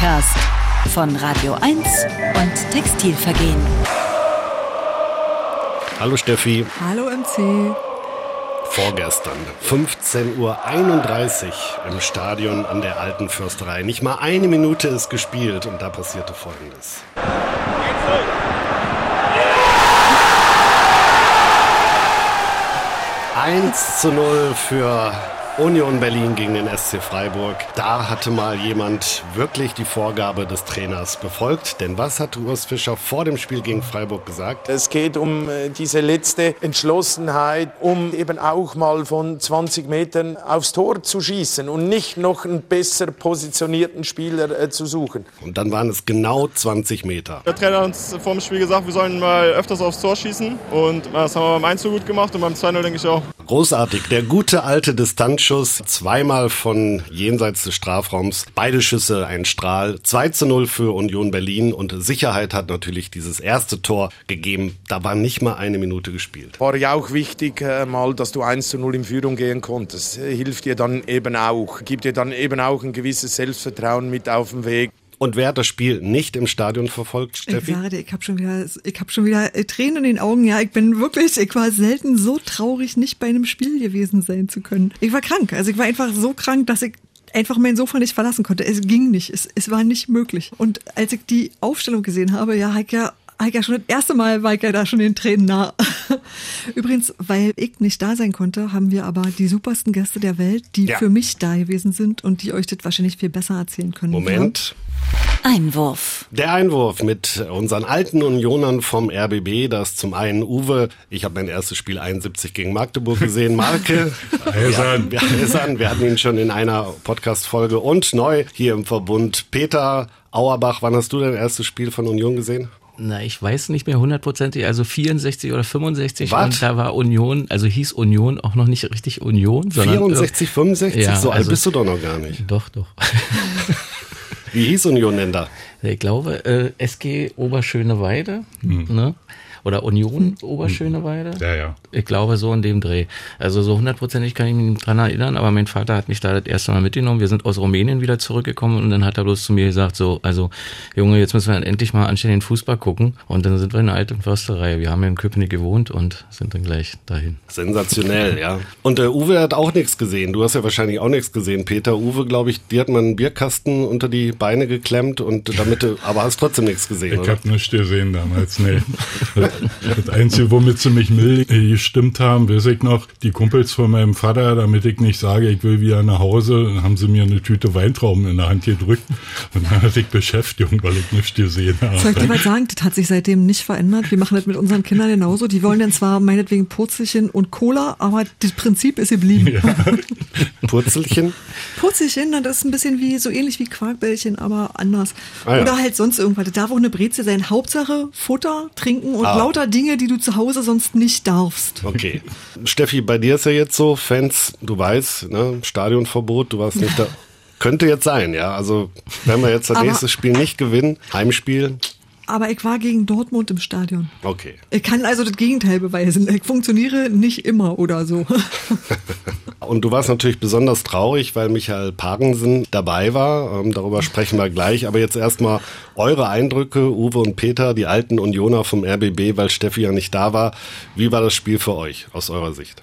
Podcast von Radio 1 und Textilvergehen. Hallo Steffi. Hallo MC. Vorgestern, 15.31 Uhr im Stadion an der Alten Fürsterei. Nicht mal eine Minute ist gespielt und da passierte Folgendes. 1 zu 0 für Union Berlin gegen den SC Freiburg. Da hatte mal jemand wirklich die Vorgabe des Trainers befolgt. Denn was hat Urs Fischer vor dem Spiel gegen Freiburg gesagt? Es geht um äh, diese letzte Entschlossenheit, um eben auch mal von 20 Metern aufs Tor zu schießen und nicht noch einen besser positionierten Spieler äh, zu suchen. Und dann waren es genau 20 Meter. Der Trainer hat uns vor dem Spiel gesagt, wir sollen mal öfters aufs Tor schießen. Und das haben wir beim 1 so gut gemacht und beim 2-0 denke ich auch. Großartig. Der gute alte Distanzschuss. Zweimal von jenseits des Strafraums. Beide Schüsse ein Strahl. 2 zu 0 für Union Berlin. Und Sicherheit hat natürlich dieses erste Tor gegeben. Da war nicht mal eine Minute gespielt. War ja auch wichtig, äh, mal, dass du 1 zu 0 in Führung gehen konntest. Hilft dir dann eben auch. Gibt dir dann eben auch ein gewisses Selbstvertrauen mit auf den Weg. Und wer hat das Spiel nicht im Stadion verfolgt, Steffi? Dir, ich habe schon wieder, ich habe schon wieder äh, Tränen in den Augen. Ja, ich bin wirklich, ich war selten so traurig, nicht bei einem Spiel gewesen sein zu können. Ich war krank, also ich war einfach so krank, dass ich einfach mein Sofa nicht verlassen konnte. Es ging nicht, es, es war nicht möglich. Und als ich die Aufstellung gesehen habe, ja, habe ich ja ich ja schon das erste Mal war ich ja da schon den Tränen nah. Übrigens, weil ich nicht da sein konnte, haben wir aber die supersten Gäste der Welt, die Ja. für mich da gewesen sind und die euch das wahrscheinlich viel besser erzählen können. Moment. Einwurf. Der Einwurf mit unseren alten Unionern vom RBB, das zum einen Uwe, ich habe mein erstes Spiel 71 gegen Magdeburg gesehen, Marke. Eisern. Wir, wir, Eisern, wir hatten ihn schon in einer Podcast-Folge und neu hier im Verbund. Peter Auerbach, wann hast du dein erstes Spiel von Union gesehen? Na, ich weiß nicht mehr hundertprozentig, also 64 oder 65 Was? und da war Union, also hieß Union auch noch nicht richtig Union, sondern 64, 65? Ja, so alt also- bist du doch noch gar nicht. Doch, doch. Wie hieß Union denn da? Ich glaube, äh, SG Oberschöneweide, ne? Oder Union Oberschöneweide. Ja, ja. Ich glaube, so in dem Dreh. Also so hundertprozentig kann ich mich dran erinnern, aber mein Vater hat mich da das erste Mal mitgenommen. Wir sind aus Rumänien wieder zurückgekommen und dann hat er bloß zu mir gesagt, so, also Junge, jetzt müssen wir dann endlich mal anständigen Fußball gucken. Und dann sind wir in der alten Försterei. Wir haben ja in Köpenick gewohnt und sind dann gleich dahin. Sensationell, ja. Und der Uwe hat auch nichts gesehen. Du hast ja wahrscheinlich auch nichts gesehen, Peter. Uwe, glaube ich, dir hat man einen Bierkasten unter die Beine geklemmt und damit, du- aber hast trotzdem nichts gesehen, Ich habe nichts gesehen damals, nee. Das Einzige, womit sie mich mild gestimmt haben, weiß ich noch, die Kumpels von meinem Vater, damit ich nicht sage, ich will wieder nach Hause, dann haben sie mir eine Tüte Weintrauben in der Hand gedrückt und dann hatte ich Beschäftigung, weil ich nichts gesehen Soll ich dir habe. was sagen? Das hat sich seitdem nicht verändert. Wir machen das mit unseren Kindern genauso. Die wollen dann zwar meinetwegen Purzelchen und Cola, aber das Prinzip ist geblieben. Purzelchen? Purzelchen, das ist ein bisschen wie, so ähnlich wie Quarkbällchen, aber anders. Ah, ja. Oder halt sonst irgendwas. Das darf auch eine Brezel sein. Hauptsache Futter, Trinken und Ah. Lauter Dinge, die du zu Hause sonst nicht darfst. Okay. Steffi, bei dir ist ja jetzt so, Fans, du weißt, ne, Stadionverbot, du warst nicht da. Könnte jetzt sein, ja. Also, wenn wir jetzt das nächste Spiel nicht gewinnen, Heimspiel, Aber ich war gegen Dortmund im Stadion. okay. Ich kann also das Gegenteil beweisen. Ich funktioniere nicht immer oder so. Und du warst natürlich besonders traurig, weil Michael Pagensen dabei war. Ähm, darüber sprechen wir gleich. Aber jetzt erstmal eure Eindrücke, Uwe und Peter, die alten Unioner vom RBB, weil Steffi ja nicht da war. Wie war das Spiel für euch aus eurer Sicht?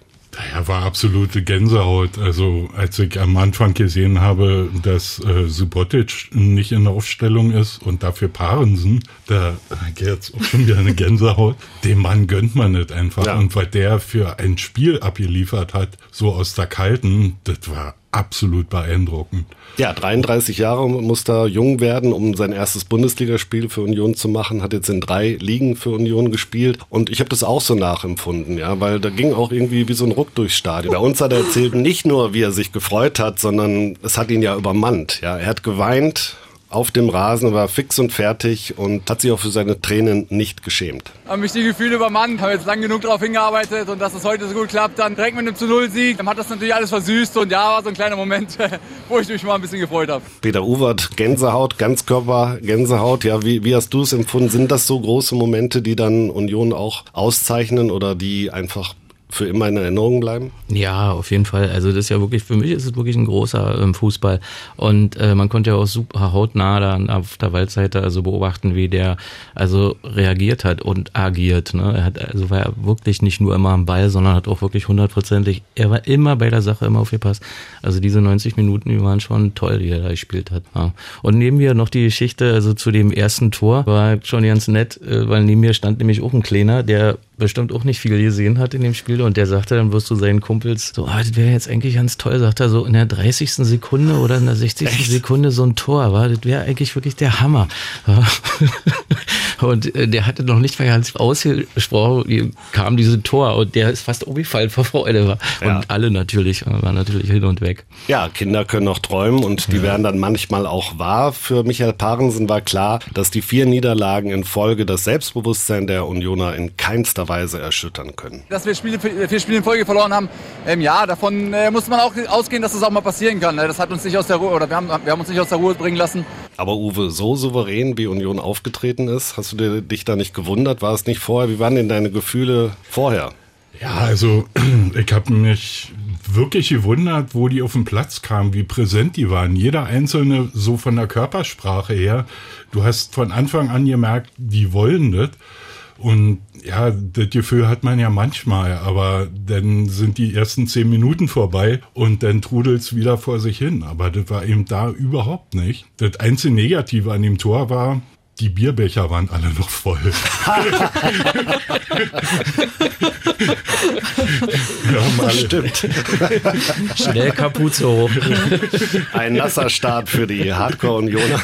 Ja, war absolute Gänsehaut. Also als ich am Anfang gesehen habe, dass äh, Subotic nicht in der Aufstellung ist und dafür Parensen, da geht jetzt auch schon wieder eine Gänsehaut. Dem Mann gönnt man nicht einfach. Ja. Und was der für ein Spiel abgeliefert hat, so aus der Kalten, das war absolut beeindruckend. Ja, 33 Jahre muss da jung werden, um sein erstes Bundesligaspiel für Union zu machen. Hat jetzt in drei Ligen für Union gespielt. Und ich habe das auch so nachempfunden, ja, weil da ging auch irgendwie wie so ein Ruck durchs Stadion. Bei uns hat er erzählt, nicht nur, wie er sich gefreut hat, sondern es hat ihn ja übermannt. Ja, er hat geweint auf dem Rasen, war fix und fertig und hat sich auch für seine Tränen nicht geschämt. haben mich die Gefühle übermannt, haben jetzt lang genug darauf hingearbeitet und dass es heute so gut klappt, dann direkt mit einem zu Null Sieg, dann hat das natürlich alles versüßt und ja, war so ein kleiner Moment, wo ich mich mal ein bisschen gefreut habe. Peter Uwert, Gänsehaut, Ganzkörper, Gänsehaut. Ja, wie, wie hast du es empfunden? Sind das so große Momente, die dann Union auch auszeichnen oder die einfach für immer in Erinnerung bleiben? Ja, auf jeden Fall. Also das ist ja wirklich, für mich ist es wirklich ein großer ähm, Fußball. Und äh, man konnte ja auch super hautnah dann auf der Waldseite also beobachten, wie der also reagiert hat und agiert. Ne? Er hat also war er wirklich nicht nur immer am Ball, sondern hat auch wirklich hundertprozentig, er war immer bei der Sache immer aufgepasst. Also diese 90 Minuten, die waren schon toll, die er da gespielt hat. Ja. Und neben mir noch die Geschichte, also zu dem ersten Tor, war schon ganz nett, äh, weil neben mir stand nämlich auch ein Kleiner, der bestimmt auch nicht viel gesehen hat in dem Spiel und der sagte, dann wirst du seinen Kumpels so, ah, das wäre jetzt eigentlich ganz toll, sagt er so in der 30. Sekunde oder in der 60. Echt? Sekunde so ein Tor, war das wäre eigentlich wirklich der Hammer. und äh, der hatte noch nicht mal ganz ausgesprochen, kam diese Tor und der ist fast umgefallen vor Freude. War. Ja. Und alle natürlich, äh, waren natürlich hin und weg. Ja, Kinder können noch träumen und die ja. werden dann manchmal auch wahr. Für Michael Parensen war klar, dass die vier Niederlagen in Folge das Selbstbewusstsein der Unioner in keinster Weise erschüttern können. Dass wir Spiele, vier Spiele in Folge verloren haben, ähm, ja, davon äh, muss man auch ausgehen, dass das auch mal passieren kann. Ne? Das hat uns nicht aus der Ruhe, oder wir haben, wir haben uns nicht aus der Ruhe bringen lassen. Aber Uwe, so souverän wie Union aufgetreten ist, hast du dich da nicht gewundert? War es nicht vorher? Wie waren denn deine Gefühle vorher? Ja, also ich habe mich wirklich gewundert, wo die auf den Platz kamen, wie präsent die waren. Jeder einzelne so von der Körpersprache her. Du hast von Anfang an gemerkt, die wollen das. Und ja, das Gefühl hat man ja manchmal, aber dann sind die ersten zehn Minuten vorbei und dann trudelt's wieder vor sich hin. Aber das war eben da überhaupt nicht. Das einzige Negative an dem Tor war, die Bierbecher waren alle noch voll. ja, Stimmt. Schnell Kapuze hoch. Ein nasser Start für die Hardcore-Unioner.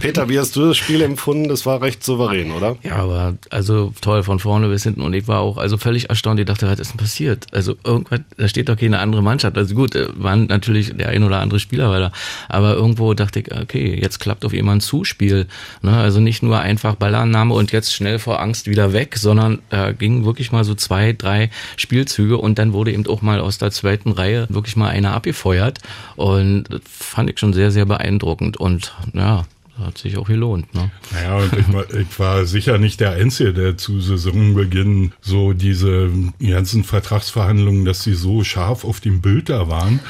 Peter, wie hast du das Spiel empfunden? Das war recht souverän, oder? Ja, aber also toll von vorne bis hinten. Und ich war auch also völlig erstaunt. Ich dachte, was ist denn passiert? Also irgendwas, da steht doch keine andere Mannschaft. Also gut, äh, waren natürlich der ein oder andere Spieler weiter. Aber irgendwo dachte ich, okay, jetzt klappt auf jemand Zuspiel. Ne? Also nicht nur einfach Ballannahme und jetzt schnell vor Angst wieder weg, sondern äh, ging wirklich mal so zwei, drei Spielzüge und dann wurde eben auch mal aus der zweiten Reihe wirklich mal einer abgefeuert und das fand ich schon sehr, sehr beeindruckend und ja, hat sich auch gelohnt. Ne? Naja, und ich war, ich war sicher nicht der Einzige, der zu Saisonbeginn so diese ganzen Vertragsverhandlungen, dass sie so scharf auf dem Bild da waren,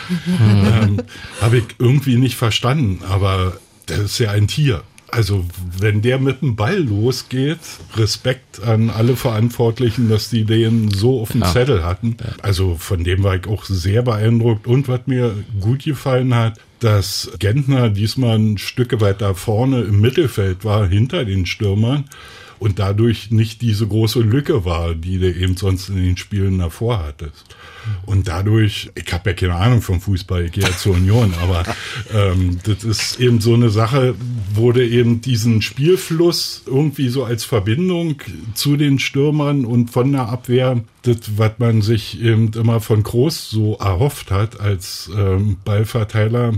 ähm, habe ich irgendwie nicht verstanden. Aber das ist ja ein Tier. Also, wenn der mit dem Ball losgeht, Respekt an alle Verantwortlichen, dass die den so auf dem ja. Zettel hatten. Also, von dem war ich auch sehr beeindruckt. Und was mir gut gefallen hat, dass Gentner diesmal ein Stück weiter vorne im Mittelfeld war, hinter den Stürmern und dadurch nicht diese große Lücke war, die du eben sonst in den Spielen davor hattest. Und dadurch, ich habe ja keine Ahnung vom Fußball, ich gehe ja zur Union, aber ähm, das ist eben so eine Sache, wurde eben diesen Spielfluss irgendwie so als Verbindung zu den Stürmern und von der Abwehr, das, was man sich eben immer von Groß so erhofft hat als ähm, Ballverteiler,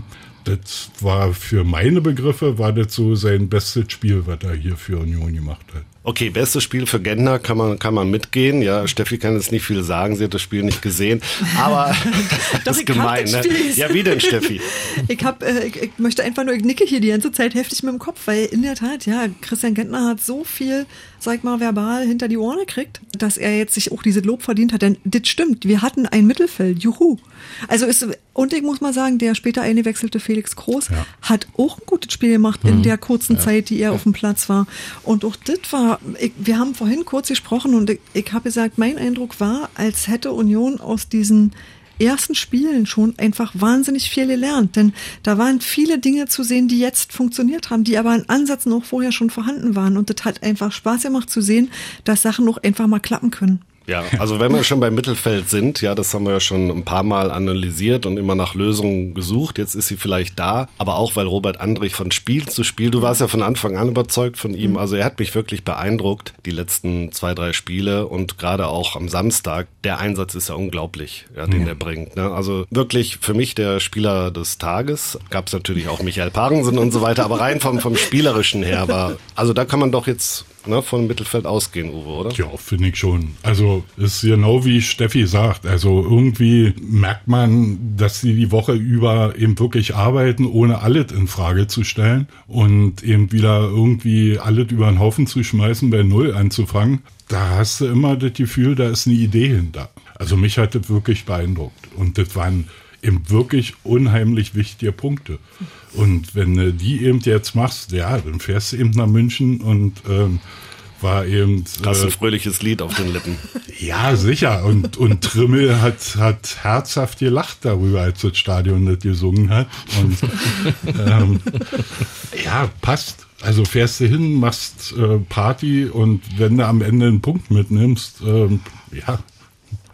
das war für meine Begriffe, war das so sein bestes Spiel, was er hier für Union gemacht hat. Okay, bestes Spiel für Gentner kann man, kann man mitgehen. Ja, Steffi kann jetzt nicht viel sagen, sie hat das Spiel nicht gesehen. Aber das ist gemein. Ne? Ja, wie denn, Steffi? ich, hab, äh, ich, ich, möchte einfach nur, ich nicke hier die ganze Zeit heftig mit dem Kopf, weil in der Tat, ja, Christian Gentner hat so viel, sag mal, verbal hinter die Ohren gekriegt, dass er jetzt sich auch diese Lob verdient hat. Denn das stimmt, wir hatten ein Mittelfeld, juhu. Also ist, und ich muss mal sagen, der später eingewechselte Felix Groß ja. hat auch ein gutes Spiel gemacht mhm. in der kurzen ja. Zeit, die er ja. auf dem Platz war. Und auch das war ich, wir haben vorhin kurz gesprochen und ich, ich habe gesagt, mein Eindruck war, als hätte Union aus diesen ersten Spielen schon einfach wahnsinnig viel gelernt. Denn da waren viele Dinge zu sehen, die jetzt funktioniert haben, die aber in Ansätzen auch vorher schon vorhanden waren. Und das hat einfach Spaß gemacht zu sehen, dass Sachen noch einfach mal klappen können. Ja, also wenn wir schon beim Mittelfeld sind, ja, das haben wir ja schon ein paar Mal analysiert und immer nach Lösungen gesucht. Jetzt ist sie vielleicht da, aber auch weil Robert Andrich von Spiel zu Spiel, du warst ja von Anfang an überzeugt von ihm. Mhm. Also er hat mich wirklich beeindruckt, die letzten zwei, drei Spiele und gerade auch am Samstag. Der Einsatz ist ja unglaublich, ja, den mhm. er bringt. Ne? Also wirklich für mich der Spieler des Tages. Gab es natürlich auch Michael Parensen und so weiter, aber rein vom, vom Spielerischen her war, also da kann man doch jetzt ne, von Mittelfeld ausgehen, Uwe, oder? Ja, finde ich schon. Also ist genau wie Steffi sagt. Also irgendwie merkt man, dass sie die Woche über eben wirklich arbeiten, ohne alles in Frage zu stellen und eben wieder irgendwie alles über den Haufen zu schmeißen, bei Null anzufangen. Da hast du immer das Gefühl, da ist eine Idee hinter. Also mich hat das wirklich beeindruckt. Und das waren eben wirklich unheimlich wichtige Punkte. Und wenn du die eben jetzt machst, ja, dann fährst du eben nach München und ähm, war eben. Das ist ein fröhliches Lied auf den Lippen. Ja, sicher. Und, und Trimmel hat, hat herzhaft gelacht darüber, als das Stadion das gesungen hat. Und ähm, ja, passt. Also fährst du hin, machst äh, Party und wenn du am Ende einen Punkt mitnimmst, ähm, ja,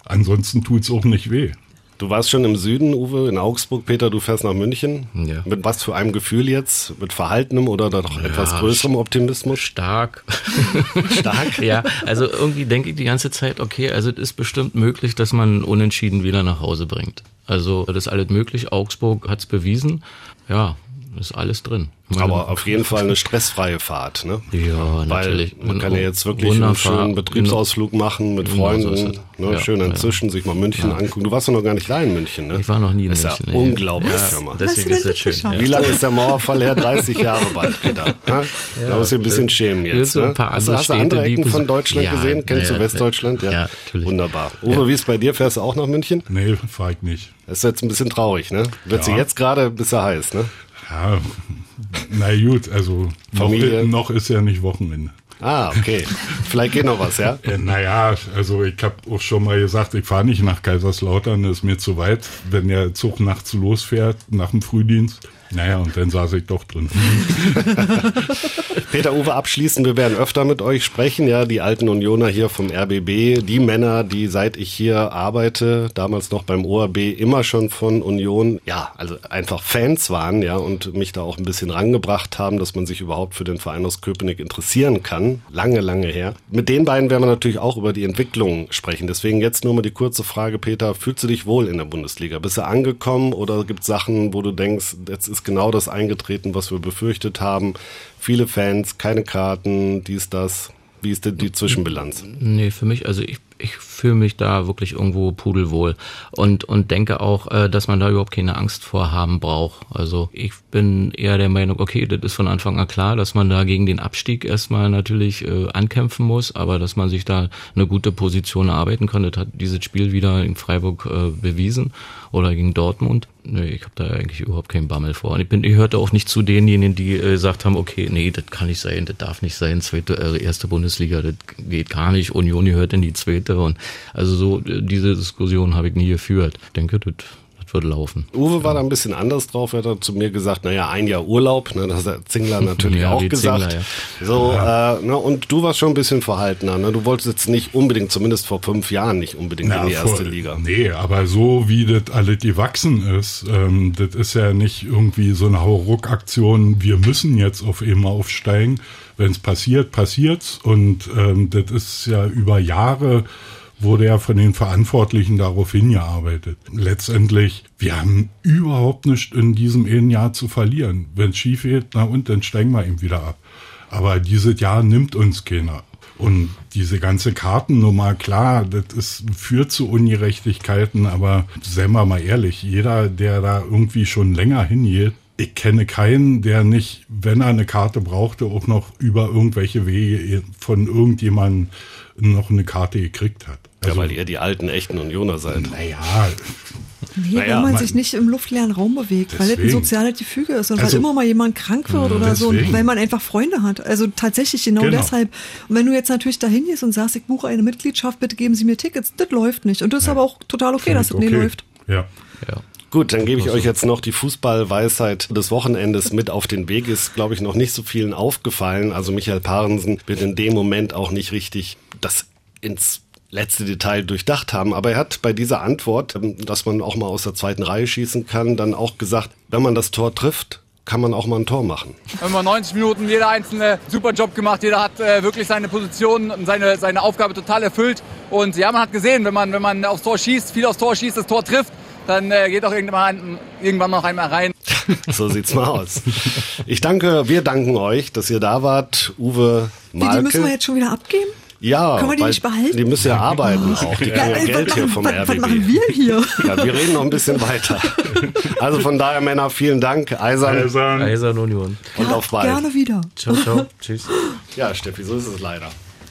ansonsten tut's auch nicht weh. Du warst schon im Süden, Uwe, in Augsburg. Peter, du fährst nach München. Ja. Mit was für einem Gefühl jetzt? Mit verhaltenem oder doch etwas größerem Optimismus? Stark. Stark? ja, also irgendwie denke ich die ganze Zeit, okay, also es ist bestimmt möglich, dass man unentschieden wieder nach Hause bringt. Also das ist alles möglich. Augsburg hat's bewiesen. Ja, ist alles drin. Meine- Aber auf jeden Fall eine stressfreie Fahrt, ne? Ja, Weil natürlich. man kann ja jetzt wirklich einen schönen Betriebsausflug machen mit so Freunden, ist es. ne? Ja, schön ja. inzwischen sich mal München angucken. Du warst doch noch gar nicht da in München, ne? Ich war noch nie in ist München. Ja nee. unglaublich, Ja, mal. deswegen ist das schön. Ja. Wie lange ist der Mauerfall her? 30 Jahre bald, Peter. Ja? da musst du ein bisschen schämen jetzt. so ein Ne? paar Hast, du- andere hast du andere Städte, die Ecken von Deutschland Ja, gesehen? Kennst ja, du Westdeutschland? Ja, ja, natürlich. Wunderbar. Uwe, wie ist bei dir? Fährst du auch nach München? Nee, fahr ich nicht. Das ist jetzt ein bisschen traurig, ne? Wird sie Ja. jetzt gerade bis er heiß, ne? Ja, na gut, also noch, noch ist ja nicht Wochenende. Ah, okay. Vielleicht geht noch was, ja? Naja, also ich habe auch schon mal gesagt, ich fahre nicht nach Kaiserslautern, das ist mir zu weit, wenn der Zug nachts losfährt, nach dem Frühdienst. Naja, und dann saß ich doch drin. Peter Uwe, abschließend, wir werden öfter mit euch sprechen, ja, die alten Unioner hier vom RBB, die Männer, die seit ich hier arbeite, damals noch beim ORB, immer schon von Union, ja, also einfach Fans waren, ja, und mich da auch ein bisschen rangebracht haben, dass man sich überhaupt für den Verein aus Köpenick interessieren kann. Lange, lange her. Mit den beiden werden wir natürlich auch über die Entwicklung sprechen. Deswegen jetzt nur mal die kurze Frage, Peter, fühlst du dich wohl in der Bundesliga? Bist du angekommen oder gibt es Sachen, wo du denkst, jetzt ist genau das eingetreten, was wir befürchtet haben? Viele Fans, keine Karten, dies, das. Wie ist denn die Zwischenbilanz? Nee, für mich, also ich, ich fühle mich da wirklich irgendwo pudelwohl und, und denke auch, äh, dass man da überhaupt keine Angst vor haben braucht. Also ich bin eher der Meinung, okay, das ist von Anfang an klar, dass man da gegen den Abstieg erstmal natürlich äh, ankämpfen muss, aber dass man sich da eine gute Position erarbeiten kann, das hat dieses Spiel wieder in Freiburg äh, bewiesen oder gegen Dortmund. Nee, ich habe da eigentlich überhaupt keinen Bammel vor. Und ich bin, ich hörte auch nicht zu denjenigen, die äh, gesagt haben, okay, nee, das kann nicht sein, das darf nicht sein, zweite, äh, erste Bundesliga, das geht gar nicht, Union gehört in die zweite und also so äh, diese Diskussion habe ich nie geführt. Ich denke, das, wird laufen. Uwe war da ein bisschen anders drauf. Er hat zu mir gesagt, naja, ein Jahr Urlaub. Ne, das hat Zingler natürlich Ja, auch gesagt. Zingler, So, äh, ne, und du warst schon ein bisschen verhaltener. Ne? Du wolltest jetzt nicht unbedingt, zumindest vor fünf Jahren, nicht unbedingt in die erste vor- Liga. Nee, aber so wie das alles gewachsen ist, ähm, das ist ja nicht irgendwie so eine Hauruck-Aktion, wir müssen jetzt auf einmal aufsteigen. Wenn es passiert, passiert's. Und ähm, das ist ja über Jahre wurde ja von den Verantwortlichen darauf hingearbeitet. Letztendlich, wir haben überhaupt nichts in diesem einen Jahr zu verlieren. Wenn es schief geht, na und, dann steigen wir eben wieder ab. Aber dieses Jahr nimmt uns keiner. Und diese ganze Kartennummer, klar, das ist, führt zu Ungerechtigkeiten, aber seien wir mal ehrlich, jeder, der da irgendwie schon länger hingeht, ich kenne keinen, der nicht, wenn er eine Karte brauchte, auch noch über irgendwelche Wege von irgendjemandem noch eine Karte gekriegt hat. Ja, weil ihr die alten, echten Unioner seid. naja, Nee, Naja, weil man man- sich nicht im luftleeren Raum bewegt, weil es ein Deswegen. soziales Gefüge ist und Also- weil immer mal jemand krank wird oder so, und deswegen. weil man einfach Freunde hat. Also tatsächlich genau, Genau. deshalb. Und wenn du jetzt natürlich dahin gehst und sagst, ich buche eine Mitgliedschaft, bitte geben Sie mir Tickets, das läuft nicht. Und das ist aber auch total okay, dass das okay. nicht läuft. Ja. Ja. Gut, dann gebe ich euch jetzt noch die Fußballweisheit des Wochenendes mit auf den Weg. Ist, glaube ich, noch nicht so vielen aufgefallen. Also Michael Parensen wird in dem Moment auch nicht richtig das ins letzte Detail durchdacht haben. Aber er hat bei dieser Antwort, ähm, dass man auch mal aus der zweiten Reihe schießen kann, dann auch gesagt, wenn man das Tor trifft, kann man auch mal ein Tor machen. Immer 90 Minuten, jeder einzelne super Job gemacht, jeder hat äh, wirklich seine Position und seine, seine Aufgabe total erfüllt. Und ja, man hat gesehen, wenn man, wenn man aufs Tor schießt, viel aufs Tor schießt, das Tor trifft, dann äh, geht auch irgendwann, irgendwann noch einmal rein. so sieht's mal aus. Ich danke, wir danken euch, dass ihr da wart. Uwe, Wie, Malke. die müssen wir jetzt schon wieder abgeben? Ja, Können wir die nicht behalten? Die müssen ja arbeiten auch. Die kriegen ja, Geld was, hier machen, vom was, RBB. was machen wir hier? Ja, wir reden noch ein bisschen weiter. Also von daher, Männer, vielen Dank. Eisern Eisern. Eisern Union. und auf bald. Gerne wieder. Ciao, ciao. Tschüss. Ja, Steffi, so ist es leider.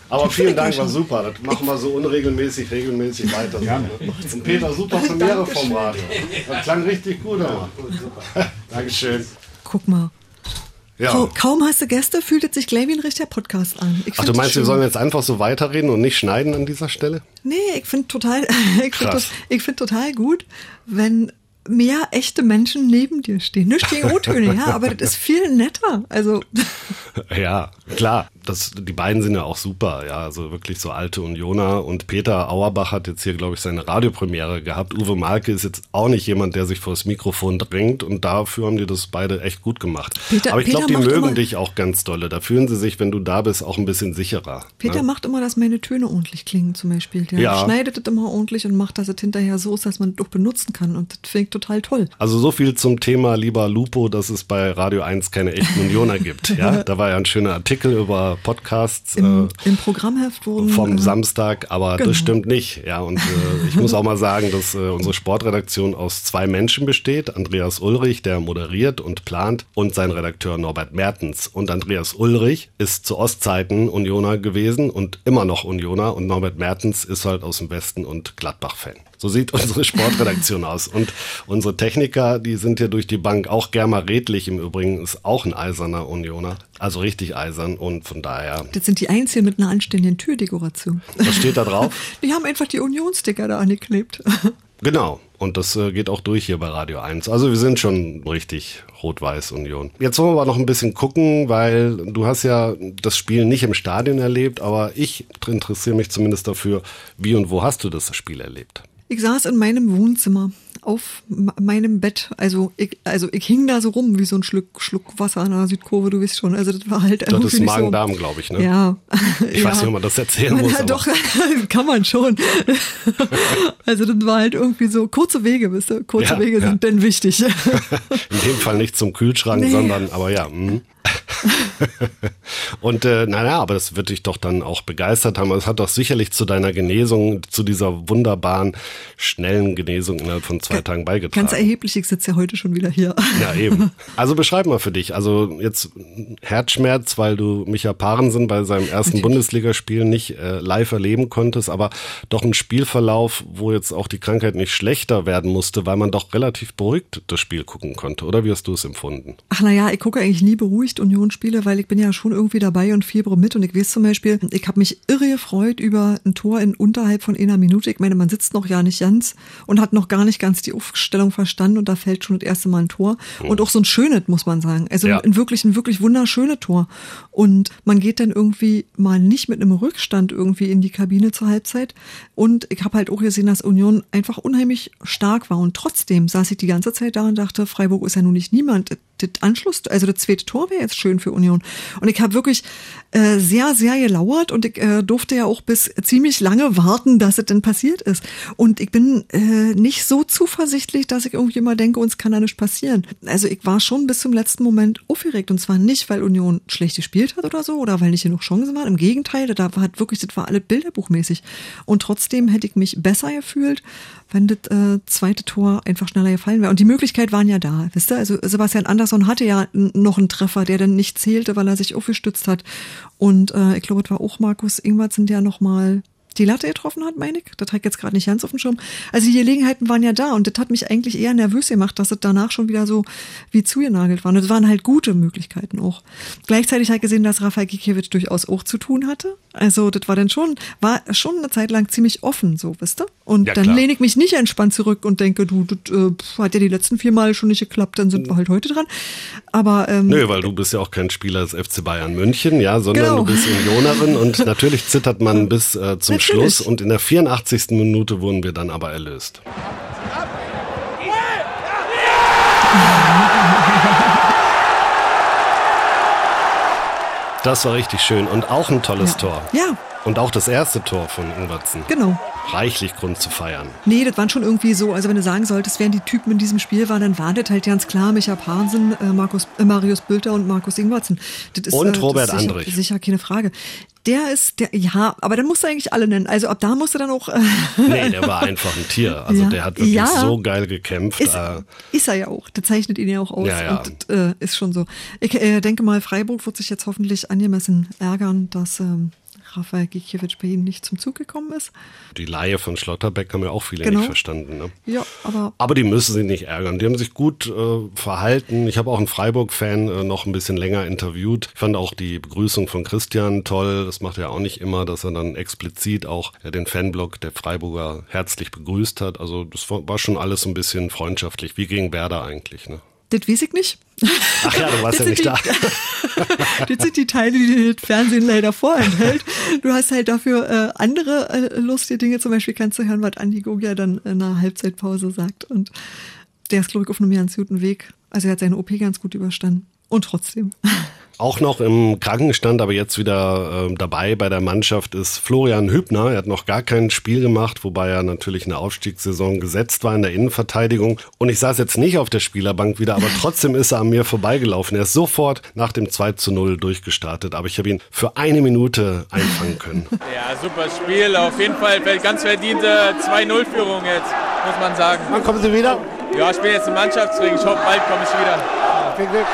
Aber vielen Dank, war super. Das machen wir so unregelmäßig, regelmäßig weiter. So. Und Peter, super Premiere vom Radio. Das klang richtig gut. Aber. Dankeschön. Guck mal. Ja. Kau- Kaum hast du Gäste, fühlt es sich gleich wie ein richtiger Podcast an. Ach, du meinst, wir sollen jetzt einfach so weiterreden und nicht schneiden an dieser Stelle? Nee, ich finde total, ich finde Krass. ich find total gut, wenn mehr echte Menschen neben dir stehen. Nicht gegen O-Töne, ja, aber das ist viel netter. Also, Ja, klar. Das, die beiden sind ja auch super, ja, also wirklich so alte Unioner. Und Peter Auerbach hat jetzt hier, glaube ich, seine Radiopremiere gehabt. Uwe Malke ist jetzt auch nicht jemand, der sich vor das Mikrofon drängt und dafür haben die das beide echt gut gemacht. Peter- Aber ich glaube, die mögen immer- dich auch ganz dolle. Da fühlen sie sich, wenn du da bist, auch ein bisschen sicherer. Peter ne? macht immer, dass meine Töne ordentlich klingen, zum Beispiel. Der Ja. schneidet das immer ordentlich und macht, dass es hinterher so ist, dass man es auch benutzen kann. Und das finde ich total toll. Also so viel zum Thema lieber Lupo, dass es bei Radio 1 keine echten Unioner gibt. Ja, da war ja ein schöner Artikel über Podcasts Im, äh, im Programmheft wurden. vom äh, Samstag, aber genau. das stimmt nicht. Ja, und äh, ich muss auch mal sagen, dass äh, unsere Sportredaktion aus zwei Menschen besteht. Andreas Ulrich, der moderiert und plant, und sein Redakteur Norbert Mertens. Und Andreas Ulrich ist zu Ostzeiten Unioner gewesen und immer noch Unioner. Und Norbert Mertens ist halt aus dem Westen und Gladbach-Fan. So sieht unsere Sportredaktion aus. Und unsere Techniker, die sind hier durch die Bank auch Germa Redlich im Übrigen, ist auch ein eiserner Unioner. Also richtig eisern und von daher, Das sind die einzigen mit einer anständigen Türdekoration. was steht da drauf? Die haben einfach die Unionssticker da angeklebt. Genau. Und das äh, geht auch durch hier bei Radio 1. Also wir sind schon richtig Rot-Weiß-Union. Jetzt wollen wir aber noch ein bisschen gucken, weil du hast ja das Spiel nicht im Stadion erlebt, aber ich interessiere mich zumindest dafür, wie und wo hast du das Spiel erlebt? Ich saß in meinem Wohnzimmer auf meinem Bett. Also ich, also ich hing da so rum wie so ein Schluck, Schluck Wasser an der Südkurve, du weißt schon. Also das war halt Das irgendwie ist nicht so. Magen-Darm, glaube ich, ne? Ja. Ich weiß nicht, ob man das erzählen Man muss, aber- doch, kann man schon. Also das war halt irgendwie so kurze Wege, wisst ihr? Kurze Ja, Wege ja. sind denn wichtig. In dem Fall nicht zum Kühlschrank, Nee. sondern, aber ja. mm. Und äh, naja, aber das wird dich doch dann auch begeistert haben. Es hat doch sicherlich zu deiner Genesung, zu dieser wunderbaren, schnellen Genesung innerhalb von zwei Tagen beigetragen. Ganz erheblich, ich sitze ja heute schon wieder hier. Ja, eben. Also beschreib mal für dich. Also jetzt Herzschmerz, weil du Micha Parensen bei seinem ersten Bundesligaspiel nicht äh, live erleben konntest, aber doch ein Spielverlauf, wo jetzt auch die Krankheit nicht schlechter werden musste, weil man doch relativ beruhigt das Spiel gucken konnte. Oder wie hast du es empfunden? Ach naja, ich gucke eigentlich nie beruhigt Union-Spiele, weil ich bin ja schon irgendwie dabei und fiebre mit. Und ich weiß zum Beispiel, ich habe mich irre gefreut über ein Tor in unterhalb von einer Minute. Ich meine, man sitzt noch ja nicht ganz und hat noch gar nicht ganz die Aufstellung verstanden und da fällt schon das erste Mal ein Tor. Und auch so ein schönes, muss man sagen. Also Ja. ein wirklich, ein wirklich wunderschönes Tor. Und man geht dann irgendwie mal nicht mit einem Rückstand irgendwie in die Kabine zur Halbzeit. Und ich habe halt auch gesehen, dass Union einfach unheimlich stark war. Und trotzdem saß ich die ganze Zeit da und dachte, Freiburg ist ja nun nicht niemand. Das- Anschluss, also das zweite Tor wäre jetzt schön für Union. Und ich habe wirklich äh, sehr, sehr gelauert und ich äh, durfte ja auch bis ziemlich lange warten, dass es denn passiert ist. Und ich bin äh, nicht so zuversichtlich, dass ich irgendwie mal denke, uns kann da nichts passieren. Also ich war schon bis zum letzten Moment aufgeregt. Und zwar nicht, weil Union schlecht gespielt hat oder so oder weil nicht genug Chancen waren. Im Gegenteil, da war wirklich, das war alles bilderbuchmäßig. Und trotzdem hätte ich mich besser gefühlt, wenn das zweite Tor einfach schneller gefallen wäre. Und die Möglichkeit waren ja da, wisst ihr? Also Sebastian Andersson hatte ja noch einen Treffer, der dann nicht zählte, weil er sich aufgestützt hat. Und äh, ich glaube, es war auch Markus Ingwertsen, der noch mal die Latte getroffen hat, meine ich. Das hat jetzt gerade nicht ganz auf dem Schirm. Also die Gelegenheiten waren ja da und das hat mich eigentlich eher nervös gemacht, dass es danach schon wieder so wie zugenagelt war. Und es waren halt gute Möglichkeiten auch. Gleichzeitig halt gesehen, dass Rafael Gikiewicz durchaus auch zu tun hatte. Also das war dann schon, war schon eine Zeit lang ziemlich offen, so, wisst ihr? Und Ja, dann klar. lehne ich mich nicht entspannt zurück und denke, du, das äh, hat ja die letzten vier Mal schon nicht geklappt, dann sind wir halt heute dran. Aber ähm, Nö, weil du bist ja auch kein Spieler des FC Bayern München, ja, sondern Genau. du bist Unionerin und natürlich zittert man bis äh, zum Natürlich. Schluss und in der 84. Minute wurden wir dann aber erlöst. Das war richtig schön und auch ein tolles Ja. Tor. Ja. Und auch das erste Tor von Ingwertsen. Genau. Reichlich Grund zu feiern. Nee, das waren schon irgendwie so, also wenn du sagen solltest, wer die Typen in diesem Spiel waren, dann waren das halt ganz klar Micha Pahnsen, äh, Markus, äh, Marius Bülter und Markus Ingwertsen. Das ist, Und äh, Robert sicher, Andrich. Sicher keine Frage. Der ist, der, ja, aber dann musst du eigentlich alle nennen. Also ab da musst du dann auch. Äh, Nee, der war einfach ein Tier. Also Ja. der hat wirklich Ja. so geil gekämpft. Ist, Äh, ist er ja auch. Der zeichnet ihn ja auch aus. Ja, ja. Und äh, ist schon so. Ich äh, denke mal, Freiburg wird sich jetzt hoffentlich angemessen ärgern, dass ähm, Rafael Gikiewicz bei ihnen nicht zum Zug gekommen ist. die Laie von Schlotterbeck haben ja auch viele Genau. nicht verstanden. Ne? Ja, aber Aber die müssen sich nicht ärgern. Die haben sich gut äh, verhalten. Ich habe auch einen Freiburg-Fan äh, noch ein bisschen länger interviewt. Ich fand auch die Begrüßung von Christian toll. Das macht er auch nicht immer, dass er dann explizit auch äh, den Fanblock der Freiburger herzlich begrüßt hat. Also das war war schon alles ein bisschen freundschaftlich, wie gegen Werder eigentlich. Ne? Das weiß ich nicht. Ach ja, du warst ja nicht sind da. die- Das sind die Teile, die dir das Fernsehen leider vorenthält. Du hast halt dafür äh, andere äh, lustige Dinge. Zum Beispiel kannst du hören, was Andi Gogia dann in einer Halbzeitpause sagt. Und der ist, glaube ich, auf einem ganz guten Weg. Also er hat seine OP ganz gut überstanden. Und trotzdem. Auch noch im Krankenstand, aber jetzt wieder ähm, dabei bei der Mannschaft ist Florian Hübner. Er hat noch gar kein Spiel gemacht, wobei er natürlich eine Aufstiegssaison gesetzt war in der Innenverteidigung. Und ich saß jetzt nicht auf der Spielerbank wieder, aber trotzdem ist er an mir vorbeigelaufen. Er ist sofort nach dem 2 zu 0 durchgestartet, aber ich habe ihn für eine Minute einfangen können. Ja, super Spiel. Auf jeden Fall ganz verdiente 2-0-Führung jetzt, muss man sagen. Wann kommen Sie wieder? Ja, ich bin jetzt im Mannschaftsring. Ich hoffe, bald komme ich wieder. Viel Glück.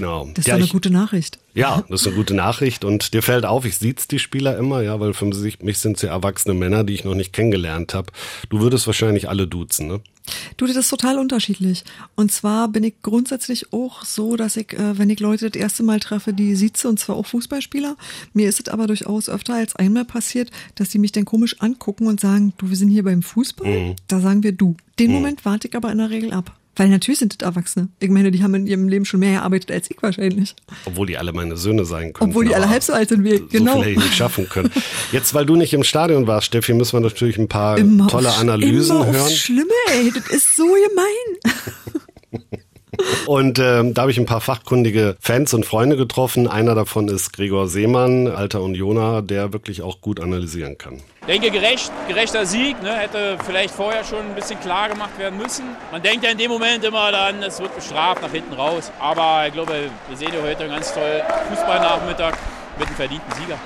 Genau. Das ist Ja, eine ich- gute Nachricht. Ja, das ist eine gute Nachricht und dir fällt auf, ich siez die Spieler immer, ja, weil für mich sind sie erwachsene Männer, die ich noch nicht kennengelernt habe. Du würdest wahrscheinlich alle duzen, ne? Du, das ist total unterschiedlich. Und zwar bin ich grundsätzlich auch so, dass ich, äh, wenn ich Leute das erste Mal treffe, die sieze, und zwar auch Fußballspieler, mir ist es aber durchaus öfter als einmal passiert, dass die mich dann komisch angucken und sagen, du, wir sind hier beim Fußball, da sagen wir du. Den Moment warte ich aber in der Regel ab. Weil natürlich sind das Erwachsene. Ich meine, die haben in ihrem Leben schon mehr gearbeitet als ich wahrscheinlich. Obwohl die alle meine Söhne sein können. Obwohl die alle halb so alt sind wie ich, genau. So viel hätte ich nicht schaffen können. Jetzt, weil du nicht im Stadion warst, Steffi, müssen wir natürlich ein paar Immer tolle Analysen immer hören. Aufs Schlimme, ey, das ist so gemein. Und ähm, da habe ich ein paar fachkundige Fans und Freunde getroffen. Einer davon ist Gregor Seemann, alter Unioner, der wirklich auch gut analysieren kann. Ich denke, gerecht, gerechter Sieg. Ne, hätte vielleicht vorher schon ein bisschen klar gemacht werden müssen. Man denkt ja in dem Moment immer dann, es wird bestraft nach hinten raus. Aber ich glaube, wir sehen ja heute einen ganz tollen Fußballnachmittag mit einem verdienten Sieger.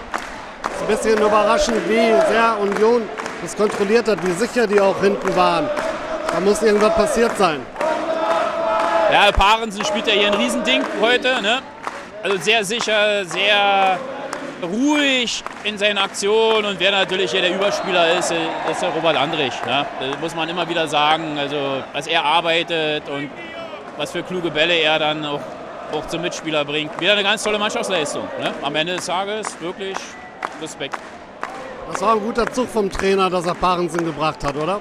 Es ist ein bisschen überraschend, wie sehr Union das kontrolliert hat, wie sicher die auch hinten waren. Da muss irgendwas passiert sein. Ja, Parensen spielt ja hier ein Riesending heute. Ne? Also sehr sicher, sehr ruhig in seinen Aktionen. Und wer natürlich hier der Überspieler ist, ist der Robert Andrich. Ne? Das muss man immer wieder sagen. Also, was er arbeitet und was für kluge Bälle er dann auch, auch zum Mitspieler bringt. Wieder eine ganz tolle Mannschaftsleistung. Ne? Am Ende des Tages wirklich Respekt. Das war ein guter Zug vom Trainer, dass er Parensen gebracht hat, oder?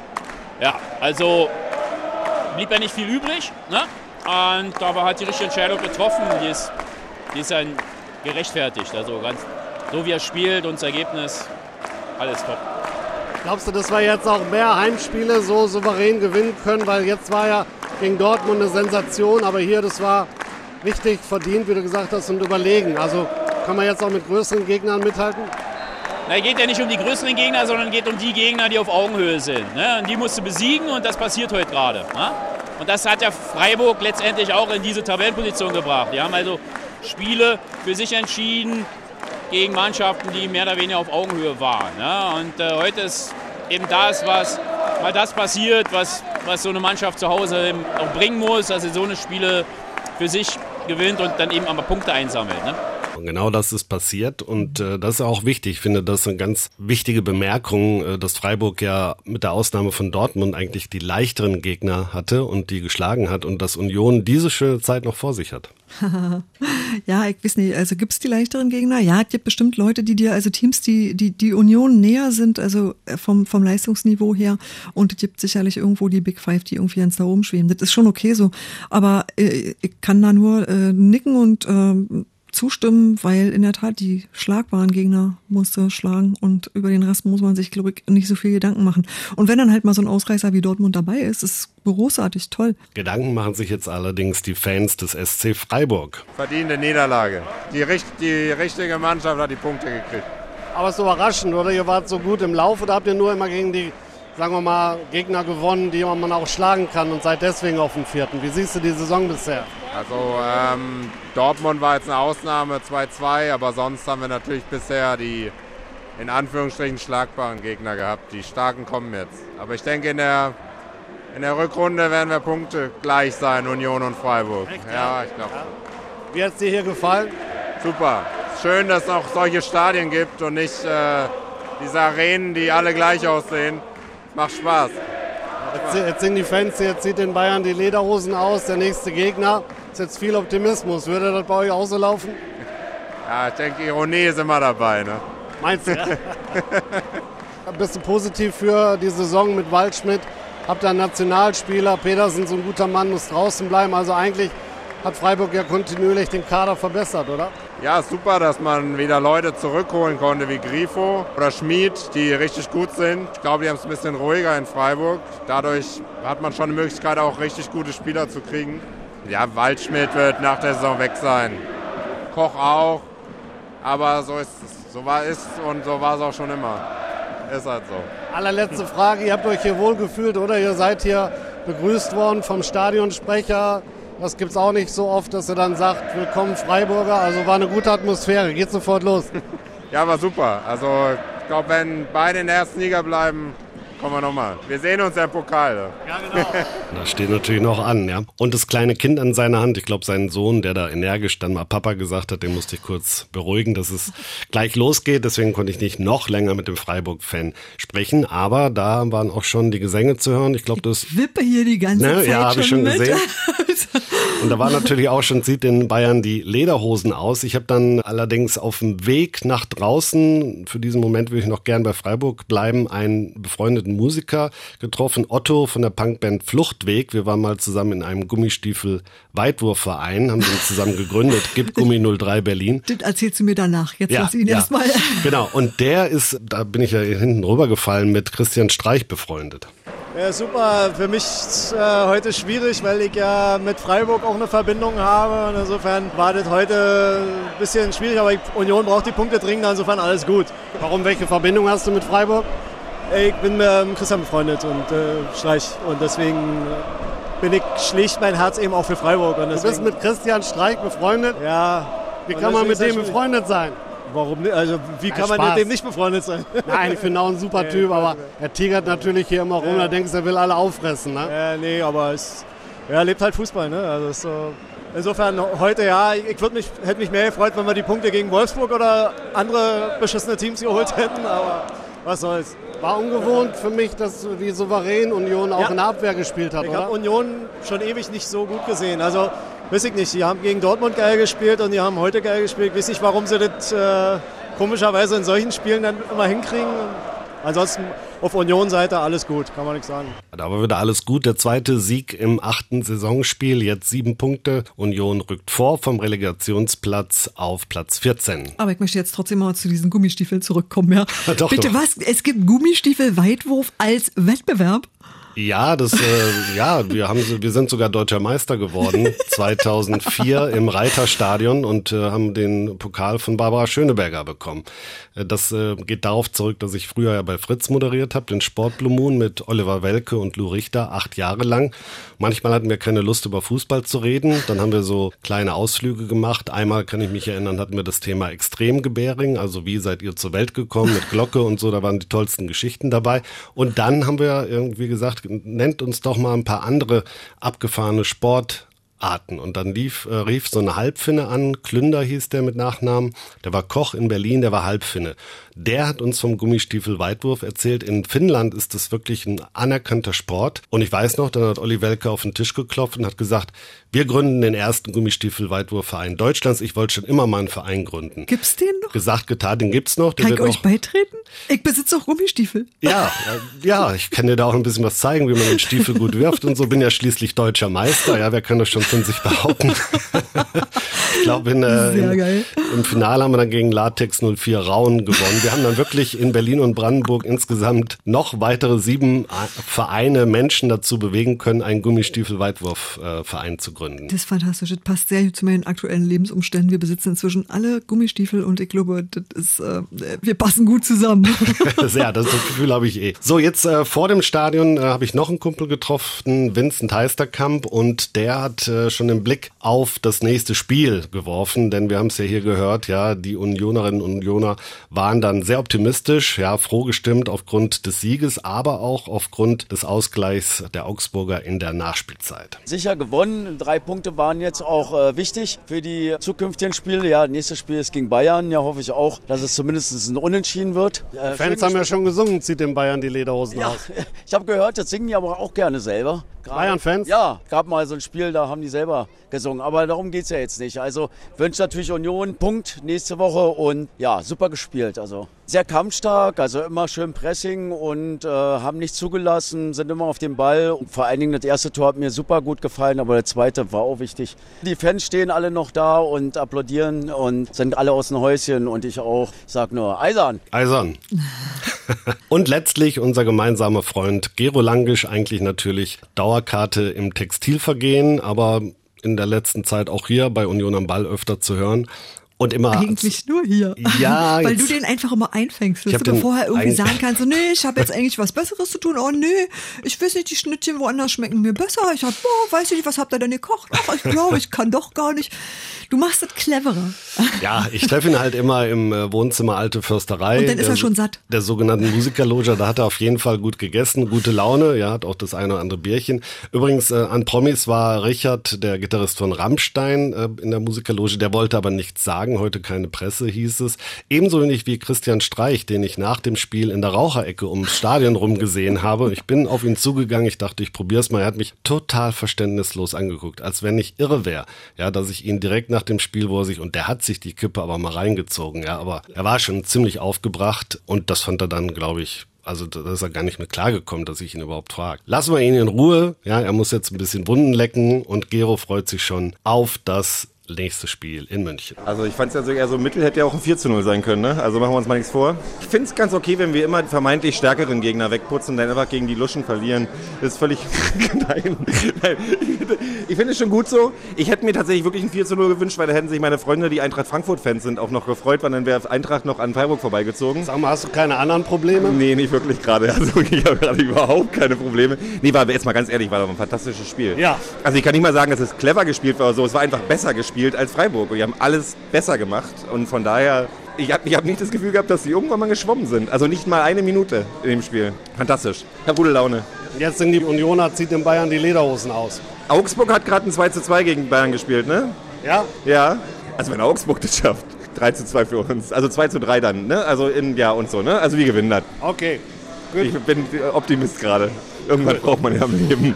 Ja, also blieb ja nicht viel übrig. Ne? Und aber hat die richtige Entscheidung getroffen. Die ist, die ist ja gerechtfertigt. Also ganz so wie er spielt und das Ergebnis, alles top. Glaubst du, dass wir jetzt auch mehr Heimspiele so souverän gewinnen können? Weil jetzt war ja gegen Dortmund eine Sensation, aber hier, das war richtig verdient, wie du gesagt hast, und überlegen. Also kann man jetzt auch mit größeren Gegnern mithalten? Na, geht ja nicht um die größeren Gegner, sondern geht um die Gegner, die auf Augenhöhe sind. Ne? Und die musst du besiegen und das passiert heute gerade. Ne? Und das hat ja Freiburg letztendlich auch in diese Tabellenposition gebracht. Die haben also Spiele für sich entschieden gegen Mannschaften, die mehr oder weniger auf Augenhöhe waren. Ne? Und äh, heute ist eben das, was mal das passiert, was, was so eine Mannschaft zu Hause auch bringen muss, dass sie so eine Spiele für sich gewinnt und dann eben aber Punkte einsammelt. Ne? Und genau das ist passiert und äh, das ist auch wichtig. Ich finde, das ist eine ganz wichtige Bemerkung, äh, dass Freiburg ja mit der Ausnahme von Dortmund eigentlich die leichteren Gegner hatte und die geschlagen hat und dass Union diese schöne Zeit noch vor sich hat. ja, ich weiß nicht, also gibt's die leichteren Gegner? Ja, es gibt bestimmt Leute, die dir, also Teams, die, die, die Union näher sind, also vom, vom Leistungsniveau her. Und es gibt sicherlich irgendwo die Big Five, die irgendwie ganz da oben schweben. Das ist schon okay so. Aber äh, ich kann da nur äh, nicken und äh, zustimmen, weil in der Tat die schlagbaren Gegner musste schlagen und über den Rest muss man sich, glaube ich, nicht so viel Gedanken machen. Und wenn dann halt mal so ein Ausreißer wie Dortmund dabei ist, ist großartig toll. Gedanken machen sich jetzt allerdings die Fans des SC Freiburg. Verdiente Niederlage. Die, die richtige Mannschaft hat die Punkte gekriegt. Aber es ist überraschend, oder? Ihr wart so gut im Lauf oder habt ihr nur immer gegen die, sagen wir mal, Gegner gewonnen, die man auch schlagen kann und seid deswegen auf dem vierten? Wie siehst du die Saison bisher? Also ähm, Dortmund war jetzt eine Ausnahme 2-2, aber sonst haben wir natürlich bisher die in Anführungsstrichen schlagbaren Gegner gehabt. Die starken kommen jetzt. Aber ich denke, in der, in der Rückrunde werden wir Punkte gleich sein, Union und Freiburg. Echt, ja, ich glaube. Ja. Wie hat es dir hier gefallen? Super. Schön, dass es auch solche Stadien gibt und nicht äh, diese Arenen, die alle gleich aussehen. Macht Spaß. Jetzt, jetzt sind die Fans, jetzt zieht in Bayern die Lederhosen aus, der nächste Gegner ist jetzt viel Optimismus. Würde das bei euch auch so laufen? Ja, ich denke, Ironie ist immer dabei. Ne? Meinst du? Ja? Bist du positiv für die Saison mit Waldschmidt? Habt ihr einen Nationalspieler? Petersen, so ein guter Mann, muss draußen bleiben. Also eigentlich hat Freiburg ja kontinuierlich den Kader verbessert, oder? Ja, super, dass man wieder Leute zurückholen konnte wie Grifo oder Schmid, die richtig gut sind. Ich glaube, die haben es ein bisschen ruhiger in Freiburg. Dadurch hat man schon die Möglichkeit, auch richtig gute Spieler zu kriegen. Ja, Waldschmidt wird nach der Saison weg sein. Koch auch. Aber so ist es. So war es und so war es auch schon immer. Ist halt so. Allerletzte Frage. Ihr habt euch hier wohl gefühlt, oder? Ihr seid hier begrüßt worden vom Stadionsprecher. Das gibt es auch nicht so oft, dass er dann sagt, willkommen Freiburger. Also war eine gute Atmosphäre. Geht sofort los. Ja, war super. Also ich glaube, wenn beide in der ersten Liga bleiben, Kommen wir nochmal. Wir sehen uns im Pokal. Ja, genau. das steht natürlich noch an, ja. Und das kleine Kind an seiner Hand, ich glaube, sein Sohn, der da energisch dann mal Papa gesagt hat, den musste ich kurz beruhigen, dass es gleich losgeht. Deswegen konnte ich nicht noch länger mit dem Freiburg-Fan sprechen. Aber da waren auch schon die Gesänge zu hören. Ich glaube, das. Ich wippe hier die ganze ne? Zeit. Ja, habe ich schon mit. gesehen. Und da war natürlich auch schon, sieht in Bayern die Lederhosen aus. Ich habe dann allerdings auf dem Weg nach draußen, für diesen Moment würde ich noch gern bei Freiburg bleiben, einen befreundeten Musiker getroffen, Otto von der Punkband Fluchtweg. Wir waren mal zusammen in einem Gummistiefel-Weitwurfverein, haben den zusammen gegründet, Gib Gummi 03 Berlin. Das erzählst du mir danach. Jetzt ja, lass ihn ja. erstmal. Genau, und der ist, da bin ich ja hinten rübergefallen, mit Christian Streich befreundet. Ja, super. Für mich ist, äh, heute schwierig, weil ich ja mit Freiburg auch eine Verbindung habe. Und insofern war das heute ein bisschen schwierig, aber Union braucht die Punkte dringend, insofern alles gut. Warum, welche Verbindung hast du mit Freiburg? Ich bin mit Christian befreundet und äh, Streich und deswegen bin ich schlicht mein Herz eben auch für Freiburg. Und du bist mit Christian Streich befreundet? Ja. Wie kann man mit dem befreundet sein? Warum nicht? Also wie kann man mit dem nicht befreundet sein? Nein, ich finde auch ein super Typ, aber er tigert natürlich hier immer rum, ja. da denkst du, er will alle auffressen. Ne? Ja, nee, aber es, er lebt halt Fußball. Ne? Also so, insofern heute ja, ich würde mich, hätte mich mehr gefreut, wenn wir die Punkte gegen Wolfsburg oder andere beschissene Teams geholt hätten, aber was soll's. War ungewohnt für mich, dass wie souverän Union auch ja. in der Abwehr gespielt hat, ich oder? Ich habe Union schon ewig nicht so gut gesehen. Also weiß ich nicht, die haben gegen Dortmund geil gespielt und die haben heute geil gespielt. Ich weiß nicht, warum sie das äh, komischerweise in solchen Spielen dann immer hinkriegen. Ansonsten auf Union-Seite alles gut, kann man nichts sagen. Da war wieder alles gut. Der zweite Sieg im achten Saisonspiel, jetzt sieben Punkte. Union rückt vor vom Relegationsplatz auf Platz 14. Aber ich möchte jetzt trotzdem mal zu diesen Gummistiefeln zurückkommen. Ja. doch, Bitte doch. was? Es gibt Gummistiefel-Weitwurf als Wettbewerb? Ja, das, äh, ja, wir haben, wir sind sogar deutscher Meister geworden 2004 im Reiterstadion und äh, haben den Pokal von Barbara Schöneberger bekommen. Äh, das äh, geht darauf zurück, dass ich früher ja bei Fritz moderiert habe, den Sport Blue Moon mit Oliver Welke und Lou Richter, acht Jahre lang. Manchmal hatten wir keine Lust über Fußball zu reden, dann haben wir so kleine Ausflüge gemacht. Einmal kann ich mich erinnern, hatten wir das Thema Extremgebäring, also wie seid ihr zur Welt gekommen mit Glocke und so, da waren die tollsten Geschichten dabei. Und dann haben wir irgendwie gesagt, nennt uns doch mal ein paar andere abgefahrene Sportarten. Und dann lief, äh, rief so eine Halbfinne an, Klünder hieß der mit Nachnamen, der war Koch in Berlin, der war Halbfinne. Der hat uns vom Gummistiefel-Weitwurf erzählt. In Finnland ist das wirklich ein anerkannter Sport. Und ich weiß noch, dann hat Olli Welke auf den Tisch geklopft und hat gesagt, wir gründen den ersten Gummistiefel-Weitwurfverein Deutschlands. Ich wollte schon immer mal einen Verein gründen. Gibt's den noch? Gesagt, getan, den gibt's noch. Der Kann ich wird euch auch beitreten? Ich besitze auch Gummistiefel. ja, ja, ich kann dir da auch ein bisschen was zeigen, wie man den Stiefel gut wirft und so. Bin ja schließlich deutscher Meister. Ja, wer kann das schon von sich behaupten? ich glaube, äh, geil. im Finale haben wir dann gegen Latex 04 Rauen gewonnen. Wir haben dann wirklich in Berlin und Brandenburg insgesamt noch weitere sieben äh, Vereine, Menschen dazu bewegen können, einen Gummistiefel-Weitwurf-Verein zu gründen. Das ist fantastisch. Das passt sehr zu meinen aktuellen Lebensumständen. Wir besitzen inzwischen alle Gummistiefel und ich glaube, das ist, äh, wir passen gut zusammen. Sehr, das, das Gefühl habe ich eh. So, jetzt äh, vor dem Stadion äh, habe ich noch einen Kumpel getroffen, Vincent Heisterkamp, und der hat äh, schon den Blick auf das nächste Spiel geworfen, denn wir haben es ja hier gehört, ja, die Unionerinnen und Unioner waren dann sehr optimistisch, ja, froh gestimmt aufgrund des Sieges, aber auch aufgrund des Ausgleichs der Augsburger in der Nachspielzeit. Sicher gewonnen. Drei Punkte waren jetzt auch äh, wichtig für die zukünftigen Spiele. Ja, nächstes Spiel ist gegen Bayern. Ja, hoffe ich auch, dass es zumindest ein Unentschieden wird. Äh, Fans haben ja schon gesungen, zieht den Bayern die Lederhosen Ja, aus. ich habe gehört, das singen die aber auch gerne selber. Bayern-Fans? Ja, gab mal so ein Spiel, da haben die selber gesungen. Aber darum geht's ja jetzt nicht. Also wünsche natürlich Union Punkt nächste Woche und ja, super gespielt. Also sehr kampfstark, also immer schön Pressing und äh, haben nicht zugelassen, sind immer auf dem Ball. Und vor allen Dingen das erste Tor hat mir super gut gefallen, aber der zweite war auch wichtig. Die Fans stehen alle noch da und applaudieren und sind alle aus dem Häuschen und ich auch. Ich sag nur, Eisern. Eisern. Und letztlich unser gemeinsamer Freund Gero Langisch, eigentlich natürlich Dauerkarte im Textilvergehen, aber in der letzten Zeit auch hier bei Union am Ball öfter zu hören. Und immer Eigentlich nur hier. Ja, Weil du den einfach immer einfängst, dass du vorher irgendwie sagen kannst, so, nee, ich habe jetzt eigentlich was Besseres zu tun. Oh nee, ich weiß nicht, die Schnittchen woanders schmecken mir besser. Ich hab, boah, weiß ich nicht, was habt ihr denn gekocht? Ach, ich glaube, ich kann doch gar nicht. Du machst es cleverer. Ja, ich treffe ihn halt immer im äh, Wohnzimmer Alte Försterei. Und dann ist der er schon satt. Der sogenannten Musikerloge, da hat er auf jeden Fall gut gegessen, gute Laune, ja, hat auch das eine oder andere Bierchen. Übrigens, äh, an Promis war Richard, der Gitarrist von Rammstein, äh, in der Musikerloge, der wollte aber nichts sagen, heute keine Presse, hieß es. Ebenso wenig wie Christian Streich, den ich nach dem Spiel in der Raucherecke ums Stadion rum gesehen habe. Ich bin auf ihn zugegangen, ich dachte, ich probier's mal. Er hat mich total verständnislos angeguckt, als wenn ich irre wäre. Ja, dass ich ihn direkt nach dem Spiel, wo er sich, und der hat sich die Kippe aber mal reingezogen, ja, aber er war schon ziemlich aufgebracht und das fand er dann, glaube ich, also da ist er gar nicht mit klargekommen, dass ich ihn überhaupt frage. Lassen wir ihn in Ruhe, ja, er muss jetzt ein bisschen Wunden lecken und Gero freut sich schon auf das nächste Spiel in München. Also ich fand es ja so eher so mittel, hätte ja auch ein 4 zu 0 sein können. Ne? Also machen wir uns mal nichts vor. Ich finde es ganz okay, wenn wir immer vermeintlich stärkeren Gegner wegputzen und dann einfach gegen die Luschen verlieren. Das ist völlig... Nein. Nein. Ich finde es schon gut so. Ich hätte mir tatsächlich wirklich ein 4 zu 0 gewünscht, weil da hätten sich meine Freunde, die Eintracht Frankfurt-Fans sind, auch noch gefreut, weil dann wäre Eintracht noch an Freiburg vorbeigezogen. Sag mal, hast du keine anderen Probleme? Nee, nicht wirklich gerade. Also ich habe gerade überhaupt keine Probleme. Nee, war jetzt mal ganz ehrlich, war doch ein fantastisches Spiel. Ja. Also ich kann nicht mal sagen, dass es clever gespielt war oder so. Es war einfach besser gespielt als Freiburg. Und die haben alles besser gemacht. Und von daher, ich habe ich hab nicht das Gefühl gehabt, dass sie irgendwann mal geschwommen sind. Also nicht mal eine Minute in dem Spiel. Fantastisch. Ich habe gute Laune. Jetzt sind die Unioner, zieht den Bayern die Lederhosen aus. Augsburg hat gerade ein 2 zu 2 gegen Bayern gespielt, ne? Ja? Ja. Also wenn Augsburg das schafft. 3 zu 2 für uns. Also 2 zu 3 dann, ne? Also in, ja und so, ne? Also wir gewinnen das. Okay. Ich bin Optimist gerade. Irgendwann braucht man ja im Leben.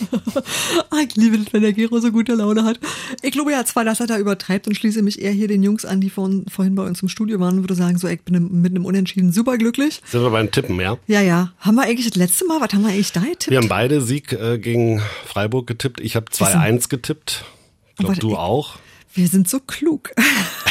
Ah, ich liebe das, wenn der Gero so gute Laune hat. Ich glaube ja zwar, dass er da übertreibt und schließe mich eher hier den Jungs an, die vorhin, vorhin bei uns im Studio waren und würde sagen, so, ich bin mit einem Unentschieden superglücklich. Sind wir beim Tippen, ja? Ja, ja. Haben wir eigentlich das letzte Mal, was haben wir eigentlich da getippt? Wir haben beide Sieg äh, gegen Freiburg getippt. Ich habe 2-1 getippt. Ich glaube, du ich- auch. Wir sind so klug.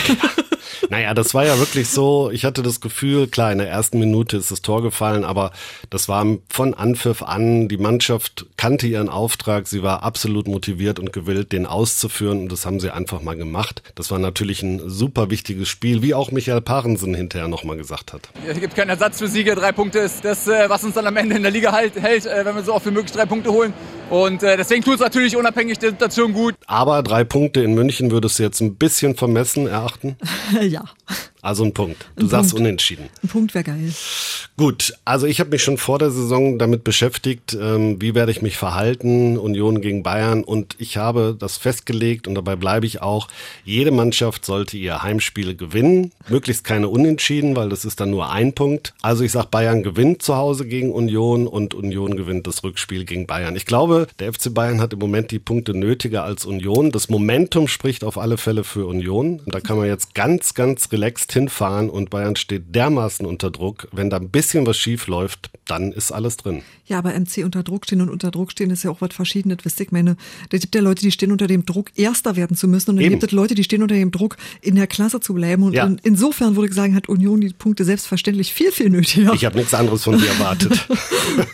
Naja, das war ja wirklich so, ich hatte das Gefühl, klar, in der ersten Minute ist das Tor gefallen, aber das war von Anpfiff an, die Mannschaft kannte ihren Auftrag, sie war absolut motiviert und gewillt, den auszuführen und das haben sie einfach mal gemacht. Das war natürlich ein super wichtiges Spiel, wie auch Michael Parensen hinterher nochmal gesagt hat. Es gibt keinen Ersatz für Siege. Drei Punkte ist das, äh, was uns dann am Ende in der Liga halt, hält, äh, wenn wir so oft wie möglich drei Punkte holen. Und äh, deswegen tut es natürlich unabhängig der Situation gut. Aber drei Punkte in München würdest du jetzt ein bisschen vermessen erachten? ja. Also ein Punkt. Du Ein sagst Punkt. unentschieden. Ein Punkt wäre geil. Gut, also ich habe mich schon vor der Saison damit beschäftigt, ähm, wie werde ich mich verhalten, Union gegen Bayern und ich habe das festgelegt und dabei bleibe ich auch, jede Mannschaft sollte ihr Heimspiel gewinnen, möglichst keine Unentschieden, weil das ist dann nur ein Punkt. Also ich sage, Bayern gewinnt zu Hause gegen Union und Union gewinnt das Rückspiel gegen Bayern. Ich glaube, der FC Bayern hat im Moment die Punkte nötiger als Union. Das Momentum spricht auf alle Fälle für Union. Und da kann man jetzt ganz, ganz relaxed hinfahren und Bayern steht dermaßen unter Druck. Wenn da ein bisschen was schief läuft, dann ist alles drin. Ja, aber MC unter Druck stehen und unter Druck stehen ist ja auch was Verschiedenes. Wisst ihr, ich meine, da gibt ja Leute, die stehen unter dem Druck, Erster werden zu müssen. Und dann Eben. gibt es Leute, die stehen unter dem Druck, in der Klasse zu bleiben. Und Ja. in, insofern würde ich sagen, hat Union die Punkte selbstverständlich viel, viel nötiger. Ich habe nichts anderes von dir erwartet.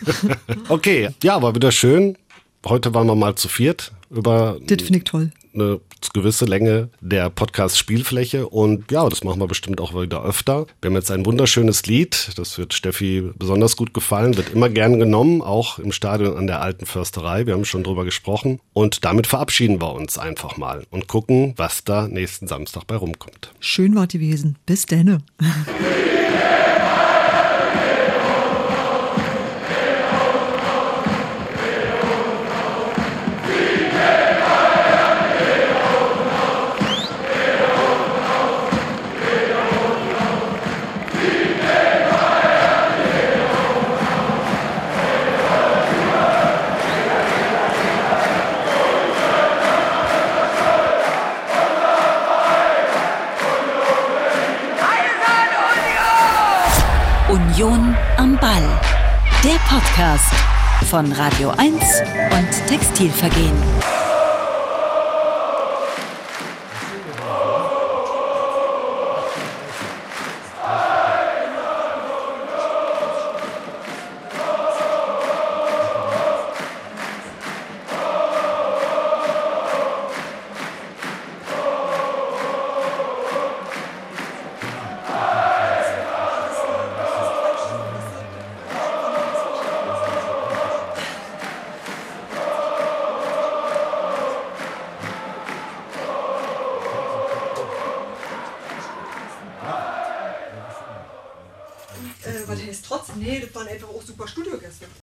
okay, ja, war wieder schön. Heute waren wir mal zu viert über Das finde ich toll. Eine gewisse Länge der Podcast-Spielfläche und ja, das machen wir bestimmt auch wieder öfter. Wir haben jetzt ein wunderschönes Lied, das wird Steffi besonders gut gefallen, wird immer gern genommen, auch im Stadion an der alten Försterei. Wir haben schon drüber gesprochen und damit verabschieden wir uns einfach mal und gucken, was da nächsten Samstag bei rumkommt. Schön war gewesen. Bis denne. von Radio 1 und Textilvergehen.